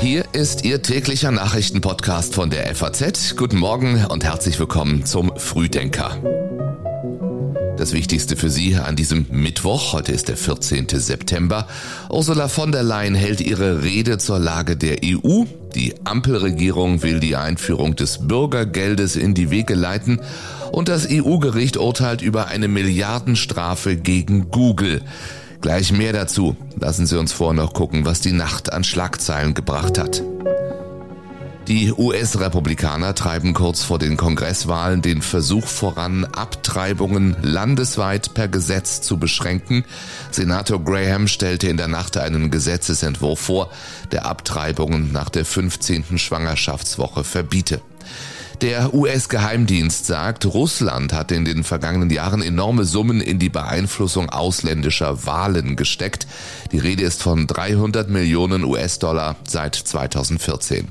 Hier ist Ihr täglicher Nachrichtenpodcast von der FAZ. Guten Morgen und herzlich willkommen zum Frühdenker. Das Wichtigste für Sie an diesem Mittwoch, heute ist der 14. September. Ursula von der Leyen hält ihre Rede zur Lage der EU. Die Ampelregierung will die Einführung des Bürgergeldes in die Wege leiten und das EU-Gericht urteilt über eine Milliardenstrafe gegen Google. Gleich mehr dazu. Lassen Sie uns vorher noch gucken, was die Nacht an Schlagzeilen gebracht hat. Die US-Republikaner treiben kurz vor den Kongresswahlen den Versuch voran, Abtreibungen landesweit per Gesetz zu beschränken. Senator Graham stellte in der Nacht einen Gesetzesentwurf vor, der Abtreibungen nach der 15. Schwangerschaftswoche verbiete. Der US-Geheimdienst sagt, Russland hat in den vergangenen Jahren enorme Summen in die Beeinflussung ausländischer Wahlen gesteckt. Die Rede ist von 300 Millionen US-Dollar seit 2014.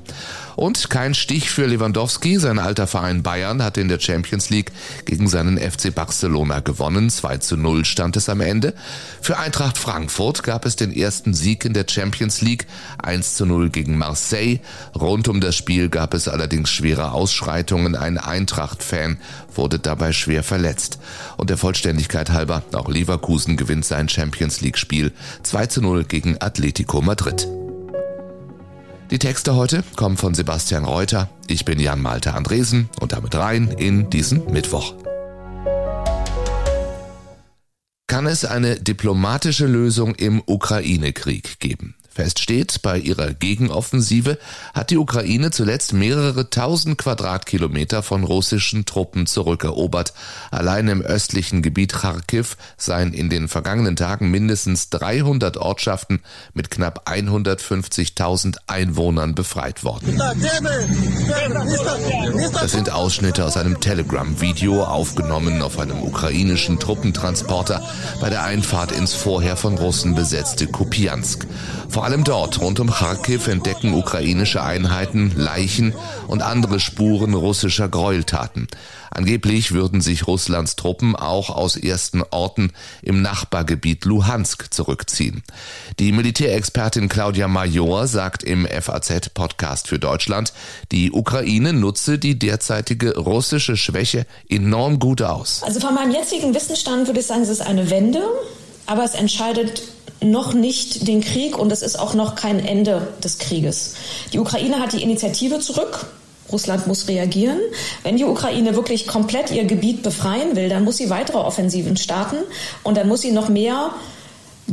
Und kein Stich für Lewandowski. Sein alter Verein Bayern hat in der Champions League gegen seinen FC Barcelona gewonnen. 2 zu 0 stand es am Ende. Für Eintracht Frankfurt gab es den ersten Sieg in der Champions League. 1 zu 0 gegen Marseille. Rund um das Spiel gab es allerdings schwere Ausschreitungen. Ein Eintracht-Fan wurde dabei schwer verletzt. Und der Vollständigkeit halber, auch Leverkusen gewinnt sein Champions League Spiel 2 zu 0 gegen Atletico Madrid. Die Texte heute kommen von Sebastian Reuter. Ich bin Jan Malte Andresen und damit rein in diesen Mittwoch. Kann es eine diplomatische Lösung im Ukraine-Krieg geben? Fest steht, bei ihrer Gegenoffensive hat die Ukraine zuletzt mehrere tausend Quadratkilometer von russischen Truppen zurückerobert. Allein im östlichen Gebiet Kharkiv seien in den vergangenen Tagen mindestens 300 Ortschaften mit knapp 150.000 Einwohnern befreit worden. Das sind Ausschnitte aus einem Telegram-Video aufgenommen auf einem ukrainischen Truppentransporter bei der Einfahrt ins vorher von Russen besetzte Kupiansk. Vor allem dort, rund um Kharkiv, entdecken ukrainische Einheiten Leichen und andere Spuren russischer Gräueltaten. Angeblich würden sich Russlands Truppen auch aus ersten Orten im Nachbargebiet Luhansk zurückziehen. Die Militärexpertin Claudia Major sagt im FAZ-Podcast für Deutschland, die Ukraine nutze die derzeitige russische Schwäche enorm gut aus. Also von meinem jetzigen Wissensstand würde ich sagen, es ist eine Wende, aber es entscheidet noch nicht den Krieg und es ist auch noch kein Ende des Krieges. Die Ukraine hat die Initiative zurück. Russland muss reagieren. Wenn die Ukraine wirklich komplett ihr Gebiet befreien will, dann muss sie weitere Offensiven starten und dann muss sie noch mehr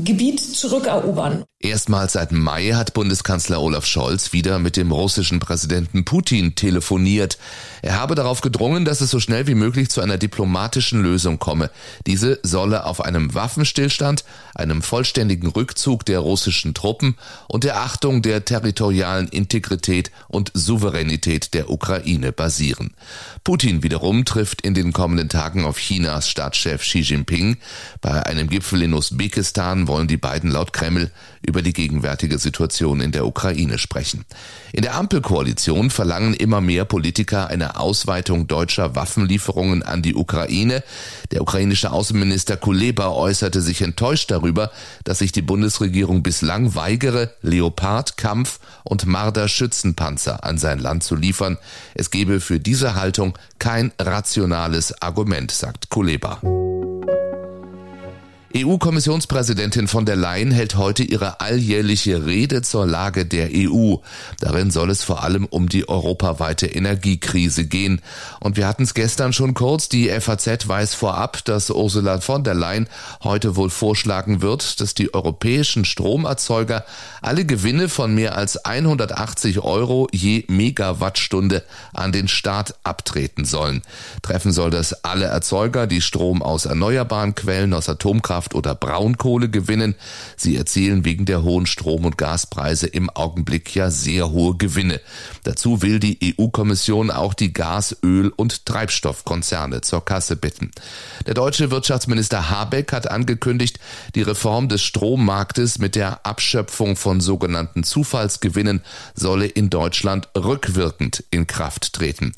Gebiet zurückerobern. Erstmals seit Mai hat Bundeskanzler Olaf Scholz wieder mit dem russischen Präsidenten Putin telefoniert. Er habe darauf gedrungen, dass es so schnell wie möglich zu einer diplomatischen Lösung komme. Diese solle auf einem Waffenstillstand, einem vollständigen Rückzug der russischen Truppen und der Achtung der territorialen Integrität und Souveränität der Ukraine basieren. Putin wiederum trifft in den kommenden Tagen auf Chinas Staatschef Xi Jinping. Bei einem Gipfel in Usbekistan wollen die beiden laut Kreml über die gegenwärtige Situation in der Ukraine sprechen. In der Ampelkoalition verlangen immer mehr Politiker eine Ausweitung deutscher Waffenlieferungen an die Ukraine. Der ukrainische Außenminister Kuleba äußerte sich enttäuscht darüber, dass sich die Bundesregierung bislang weigere, Leopard, Kampf und Marder Schützenpanzer an sein Land zu liefern. Es gebe für diese Haltung kein rationales Argument, sagt Kuleba. EU-Kommissionspräsidentin von der Leyen hält heute ihre alljährliche Rede zur Lage der EU. Darin soll es vor allem um die europaweite Energiekrise gehen. Und wir hatten es gestern schon kurz, die FAZ weiß vorab, dass Ursula von der Leyen heute wohl vorschlagen wird, dass die europäischen Stromerzeuger alle Gewinne von mehr als 180 Euro je Megawattstunde an den Staat abtreten sollen. Treffen soll das alle Erzeuger, die Strom aus erneuerbaren Quellen, aus Atomkraft, Atomkraft oder Braunkohle gewinnen. Sie erzielen wegen der hohen Strom- und Gaspreise im Augenblick ja sehr hohe Gewinne. Dazu will die EU-Kommission auch die Gas-, Öl- und Treibstoffkonzerne zur Kasse bitten. Der deutsche Wirtschaftsminister Habeck hat angekündigt, die Reform des Strommarktes mit der Abschöpfung von sogenannten Zufallsgewinnen solle in Deutschland rückwirkend in Kraft treten.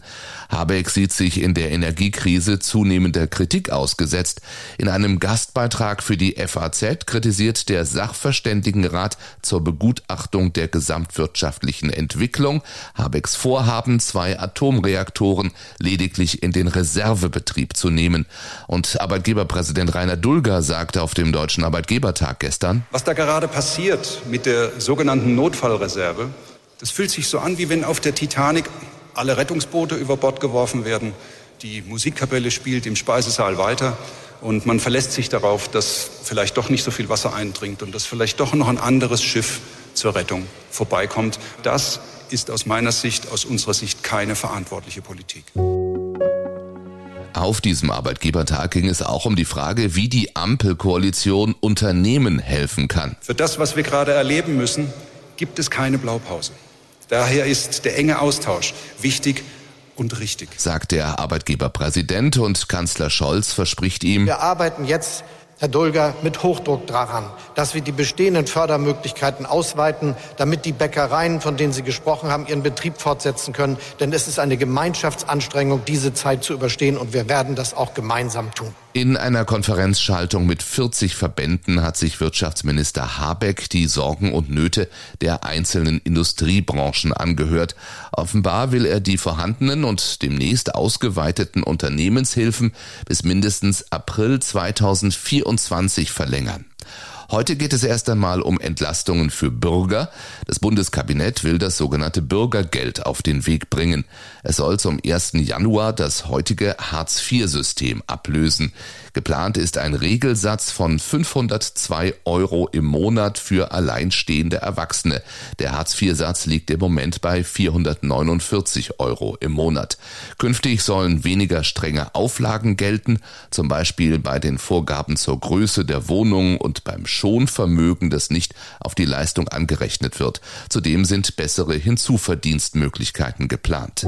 Habeck sieht sich in der Energiekrise zunehmender Kritik ausgesetzt. In einem Gastbeitrag Beitrag für die FAZ kritisiert der Sachverständigenrat zur Begutachtung der gesamtwirtschaftlichen Entwicklung Habecks Vorhaben, zwei Atomreaktoren lediglich in den Reservebetrieb zu nehmen. Und Arbeitgeberpräsident Rainer Dulger sagte auf dem Deutschen Arbeitgebertag gestern, was da gerade passiert mit der sogenannten Notfallreserve, das fühlt sich so an, wie wenn auf der Titanic alle Rettungsboote über Bord geworfen werden, die Musikkapelle spielt im Speisesaal weiter und man verlässt sich darauf, dass vielleicht doch nicht so viel Wasser eindringt und dass vielleicht doch noch ein anderes Schiff zur Rettung vorbeikommt. Das ist aus meiner Sicht, aus unserer Sicht keine verantwortliche Politik. Auf diesem Arbeitgebertag ging es auch um die Frage, wie die Ampelkoalition Unternehmen helfen kann. Für das, was wir gerade erleben müssen, gibt es keine Blaupause. Daher ist der enge Austausch wichtig und richtig, sagt der Arbeitgeberpräsident und Kanzler Scholz verspricht ihm, wir arbeiten jetzt Herr Dulger, mit Hochdruck daran, dass wir die bestehenden Fördermöglichkeiten ausweiten, damit die Bäckereien, von denen Sie gesprochen haben, ihren Betrieb fortsetzen können. Denn es ist eine Gemeinschaftsanstrengung, diese Zeit zu überstehen und wir werden das auch gemeinsam tun. In einer Konferenzschaltung mit 40 Verbänden hat sich Wirtschaftsminister Habeck die Sorgen und Nöte der einzelnen Industriebranchen angehört. Offenbar will er die vorhandenen und demnächst ausgeweiteten Unternehmenshilfen bis mindestens April 2024 verlängern. Heute geht es erst einmal um Entlastungen für Bürger. Das Bundeskabinett will das sogenannte Bürgergeld auf den Weg bringen. Es soll zum 1. Januar das heutige Hartz-IV-System ablösen. Geplant ist ein Regelsatz von 502 Euro im Monat für alleinstehende Erwachsene. Der Hartz-IV-Satz liegt im Moment bei 449 Euro im Monat. Künftig sollen weniger strenge Auflagen gelten, zum Beispiel bei den Vorgaben zur Größe der Wohnung und beim Schonvermögen, das nicht auf die Leistung angerechnet wird. Zudem sind bessere Hinzuverdienstmöglichkeiten geplant.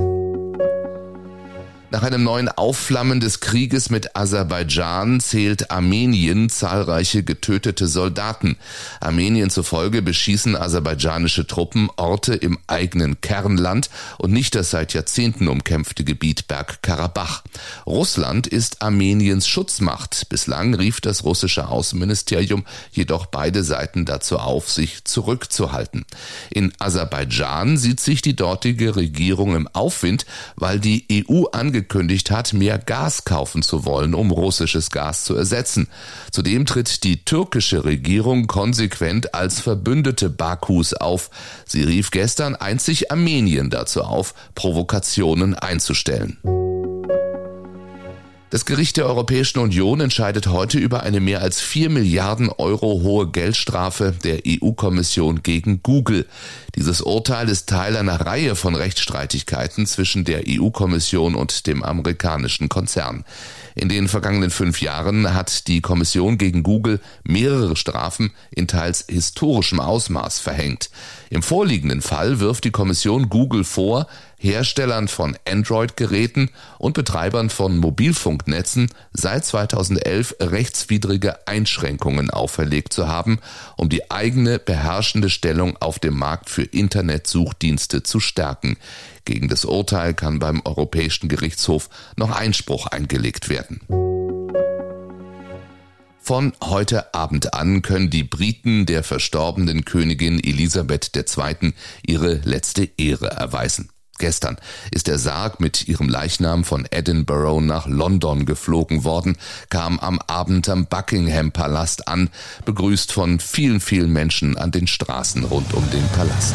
Nach einem neuen Aufflammen des Krieges mit Aserbaidschan zählt Armenien zahlreiche getötete Soldaten. Armenien zufolge beschießen aserbaidschanische Truppen Orte im eigenen Kernland und nicht das seit Jahrzehnten umkämpfte Gebiet Bergkarabach. Russland ist Armeniens Schutzmacht. Bislang rief das russische Außenministerium jedoch beide Seiten dazu auf, sich zurückzuhalten. In Aserbaidschan sieht sich die dortige Regierung im Aufwind, weil die EU angekündigt angekündigt hat, mehr Gas kaufen zu wollen, um russisches Gas zu ersetzen. Zudem tritt die türkische Regierung konsequent als Verbündete Bakus auf. Sie rief gestern einzig Armenien dazu auf, Provokationen einzustellen. Das Gericht der Europäischen Union entscheidet heute über eine mehr als 4 Milliarden Euro hohe Geldstrafe der EU-Kommission gegen Google. Dieses Urteil ist Teil einer Reihe von Rechtsstreitigkeiten zwischen der EU-Kommission und dem amerikanischen Konzern. In den vergangenen fünf Jahren hat die Kommission gegen Google mehrere Strafen in teils historischem Ausmaß verhängt. Im vorliegenden Fall wirft die Kommission Google vor, Herstellern von Android-Geräten und Betreibern von Mobilfunknetzen seit 2011 rechtswidrige Einschränkungen auferlegt zu haben, um die eigene beherrschende Stellung auf dem Markt für Internetsuchdienste zu stärken. Gegen das Urteil kann beim Europäischen Gerichtshof noch Einspruch eingelegt werden. Von heute Abend an können die Briten der verstorbenen Königin Elisabeth II. ihre letzte Ehre erweisen. Gestern ist der Sarg mit ihrem Leichnam von Edinburgh nach London geflogen worden, kam am Abend am Buckingham Palast an, begrüßt von vielen, vielen Menschen an den Straßen rund um den Palast.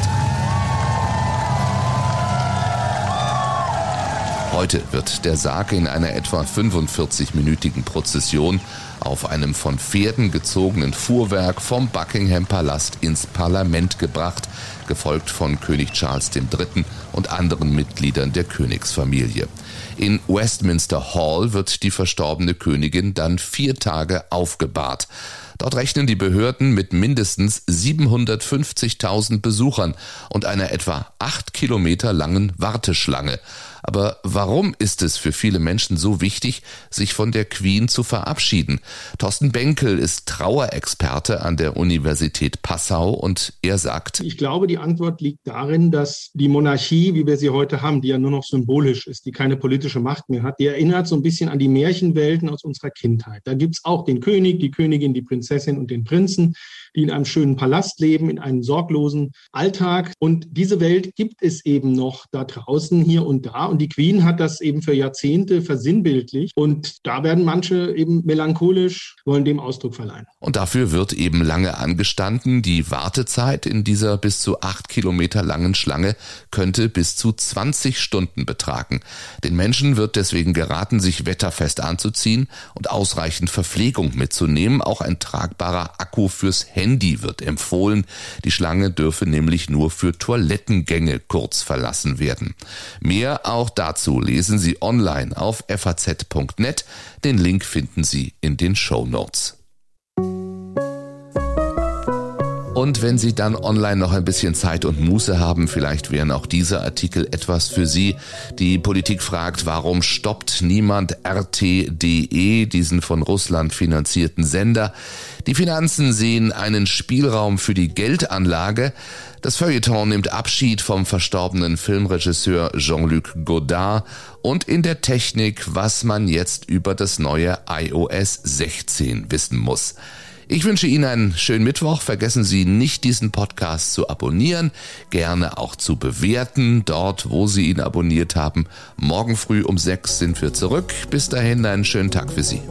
Heute wird der Sarg in einer etwa 45-minütigen Prozession auf einem von Pferden gezogenen Fuhrwerk vom Buckingham Palast ins Parlament gebracht, gefolgt von König Charles III. und anderen Mitgliedern der Königsfamilie. In Westminster Hall wird die verstorbene Königin dann vier Tage aufgebahrt. Dort rechnen die Behörden mit mindestens 750.000 Besuchern und einer etwa acht Kilometer langen Warteschlange. Aber warum ist es für viele Menschen so wichtig, sich von der Queen zu verabschieden? Thorsten Benkel ist Trauerexperte an der Universität Passau und er sagt, ich glaube, die Antwort liegt darin, dass die Monarchie, wie wir sie heute haben, die ja nur noch symbolisch ist, die keine politische Macht mehr hat, die erinnert so ein bisschen an die Märchenwelten aus unserer Kindheit. Da gibt es auch den König, die Königin, die Prinzessin und den Prinzen die in einem schönen Palast leben, in einem sorglosen Alltag. Und diese Welt gibt es eben noch da draußen, hier und da. Und die Queen hat das eben für Jahrzehnte versinnbildlich. Und da werden manche eben melancholisch, wollen dem Ausdruck verleihen. Und dafür wird eben lange angestanden. Die Wartezeit in dieser bis zu acht Kilometer langen Schlange könnte bis zu 20 Stunden betragen. Den Menschen wird deswegen geraten, sich wetterfest anzuziehen und ausreichend Verpflegung mitzunehmen. Auch ein tragbarer Akku fürs Handy wird empfohlen. Die Schlange dürfe nämlich nur für Toilettengänge kurz verlassen werden. Mehr auch dazu lesen Sie online auf faz.net. Den Link finden Sie in den Show Notes. Und wenn Sie dann online noch ein bisschen Zeit und Muße haben, vielleicht wären auch diese Artikel etwas für Sie. Die Politik fragt, warum stoppt niemand RTDE, diesen von Russland finanzierten Sender? Die Finanzen sehen einen Spielraum für die Geldanlage. Das Feuilleton nimmt Abschied vom verstorbenen Filmregisseur Jean-Luc Godard und in der Technik, was man jetzt über das neue iOS 16 wissen muss. Ich wünsche Ihnen einen schönen Mittwoch. Vergessen Sie nicht, diesen Podcast zu abonnieren, gerne auch zu bewerten, dort, wo Sie ihn abonniert haben. Morgen früh um sechs sind wir zurück. Bis dahin einen schönen Tag für Sie.